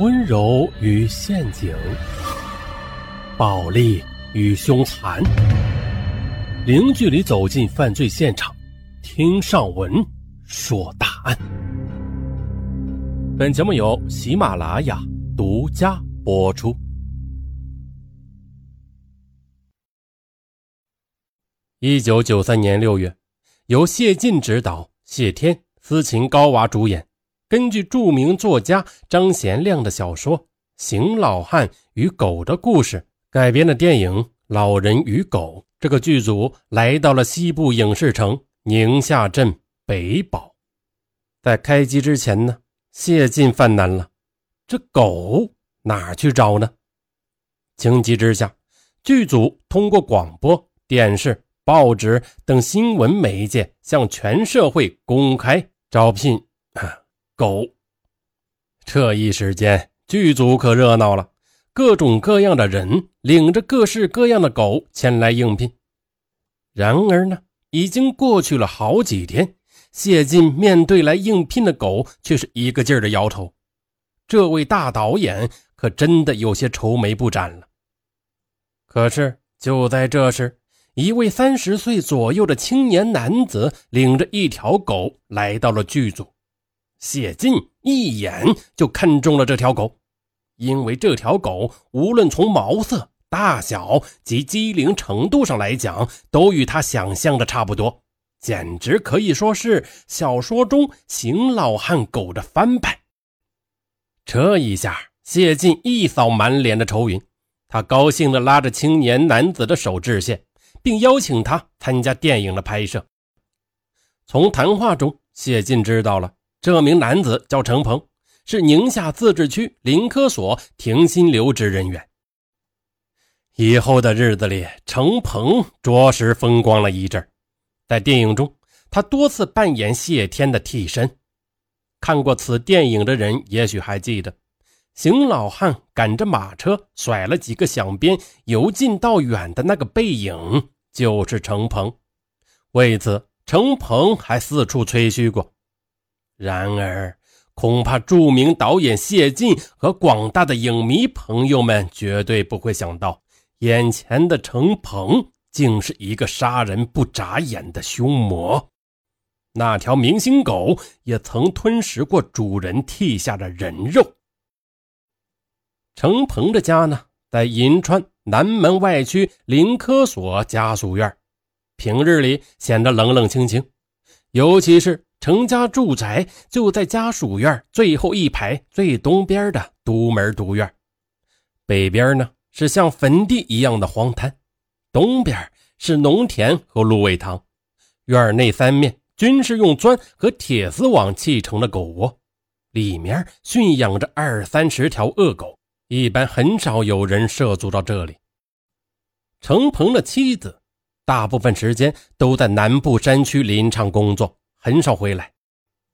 温柔与陷阱，暴力与凶残，零距离走进犯罪现场，听上文说大案。本节目由喜马拉雅独家播出。一九九三年六月，由谢晋执导，谢天、斯琴高娃主演。根据著名作家张贤亮的小说《邢老汉与狗的故事》改编的电影《老人与狗》，这个剧组来到了西部影视城宁夏镇北堡。在开机之前呢，谢晋犯难了，这狗哪去找呢？情急之下，剧组通过广播电视。报纸等新闻媒介向全社会公开招聘啊狗。这一时间，剧组可热闹了，各种各样的人领着各式各样的狗前来应聘。然而呢，已经过去了好几天，谢晋面对来应聘的狗，却是一个劲儿的摇头。这位大导演可真的有些愁眉不展了。可是就在这时，一位三十岁左右的青年男子领着一条狗来到了剧组，谢晋一眼就看中了这条狗，因为这条狗无论从毛色、大小及机灵程度上来讲，都与他想象的差不多，简直可以说是小说中邢老汉狗的翻版。这一下，谢晋一扫满脸的愁云，他高兴地拉着青年男子的手致谢。并邀请他参加电影的拍摄。从谈话中，谢晋知道了这名男子叫程鹏，是宁夏自治区林科所停薪留职人员。以后的日子里，程鹏着实风光了一阵。在电影中，他多次扮演谢天的替身。看过此电影的人，也许还记得，邢老汉赶着马车甩了几个响鞭，由近到远的那个背影。就是程鹏，为此程鹏还四处吹嘘过。然而，恐怕著名导演谢晋和广大的影迷朋友们绝对不会想到，眼前的程鹏竟是一个杀人不眨眼的凶魔。那条明星狗也曾吞食过主人剔下的人肉。程鹏的家呢，在银川。南门外区林科所家属院，平日里显得冷冷清清，尤其是程家住宅就在家属院最后一排最东边的独门独院，北边呢是像坟地一样的荒滩，东边是农田和芦苇塘，院内三面均是用砖和铁丝网砌成的狗窝，里面驯养着二三十条恶狗。一般很少有人涉足到这里。程鹏的妻子大部分时间都在南部山区林场工作，很少回来，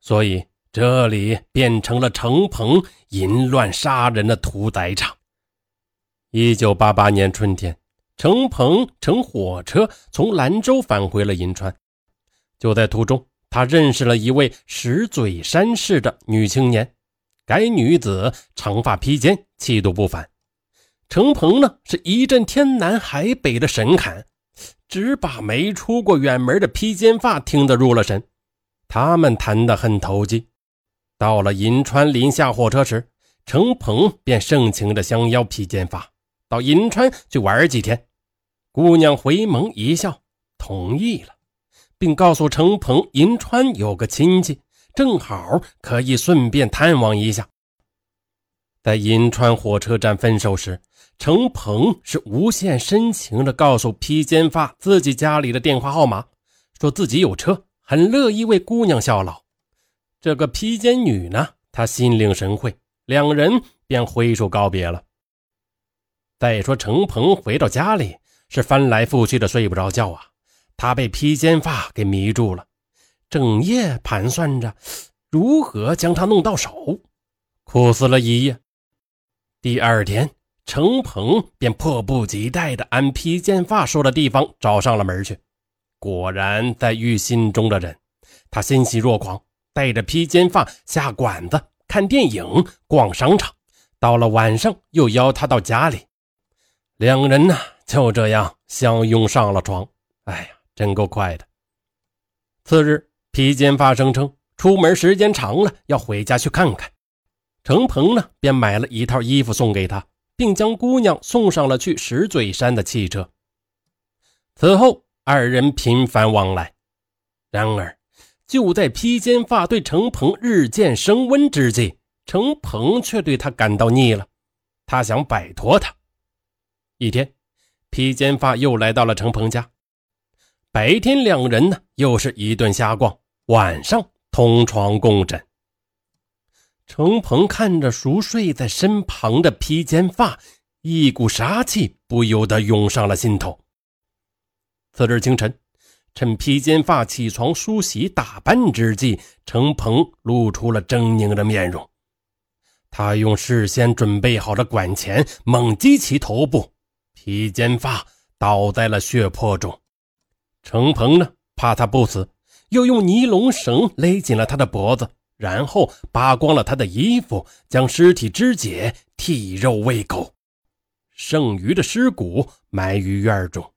所以这里变成了程鹏淫乱杀人的屠宰场。一九八八年春天，程鹏乘火车从兰州返回了银川，就在途中，他认识了一位石嘴山市的女青年。该女子长发披肩，气度不凡。程鹏呢，是一阵天南海北的神侃，只把没出过远门的披肩发听得入了神。他们谈得很投机。到了银川临下火车时，程鹏便盛情的相邀披肩发到银川去玩几天。姑娘回眸一笑，同意了，并告诉程鹏，银川有个亲戚。正好可以顺便探望一下。在银川火车站分手时，程鹏是无限深情地告诉披肩发自己家里的电话号码，说自己有车，很乐意为姑娘效劳。这个披肩女呢，她心领神会，两人便挥手告别了。再说程鹏回到家里是翻来覆去的睡不着觉啊，他被披肩发给迷住了。整夜盘算着如何将他弄到手，苦思了一夜。第二天，程鹏便迫不及待地按披肩发说的地方找上了门去。果然在玉心中的人，他欣喜若狂，带着披肩发下馆子、看电影、逛商场，到了晚上又邀他到家里，两人呢就这样相拥上了床。哎呀，真够快的。次日，披肩发声称出门时间长了，要回家去看看。程鹏呢，便买了一套衣服送给他，并将姑娘送上了去石嘴山的汽车。此后，二人频繁往来。然而，就在披肩发对程鹏日渐升温之际，程鹏却对他感到腻了，他想摆脱他。一天，披肩发又来到了程鹏家。白天两人呢，又是一顿瞎逛；晚上同床共枕。程鹏看着熟睡在身旁的披肩发，一股杀气不由得涌上了心头。次日清晨，趁披肩发起床梳洗打扮之际，程鹏露出了狰狞的面容。他用事先准备好的管钳猛击其头部，披肩发倒在了血泊中。程鹏呢，怕他不死，又用尼龙绳勒紧了他的脖子，然后扒光了他的衣服，将尸体肢解，剔肉喂狗，剩余的尸骨埋于院中。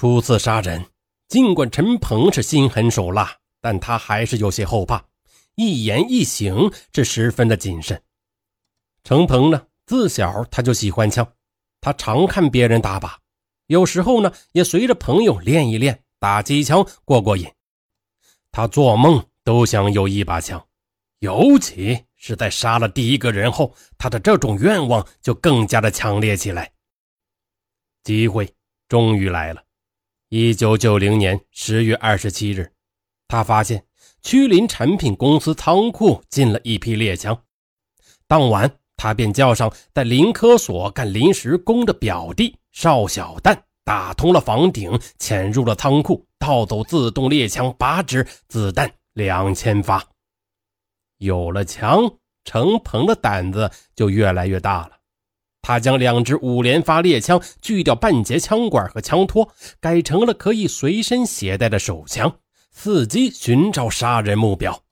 初次杀人，尽管陈鹏是心狠手辣，但他还是有些后怕，一言一行是十分的谨慎。程鹏呢，自小他就喜欢枪，他常看别人打靶。有时候呢，也随着朋友练一练打机枪过过瘾。他做梦都想有一把枪，尤其是在杀了第一个人后，他的这种愿望就更加的强烈起来。机会终于来了。一九九零年十月二十七日，他发现曲林产品公司仓库进了一批猎枪。当晚，他便叫上在林科所干临时工的表弟。邵小蛋打通了房顶，潜入了仓库，盗走自动猎枪八支，子弹两千发。有了枪，程鹏的胆子就越来越大了。他将两支五连发猎枪锯掉半截枪管和枪托，改成了可以随身携带的手枪，伺机寻找杀人目标。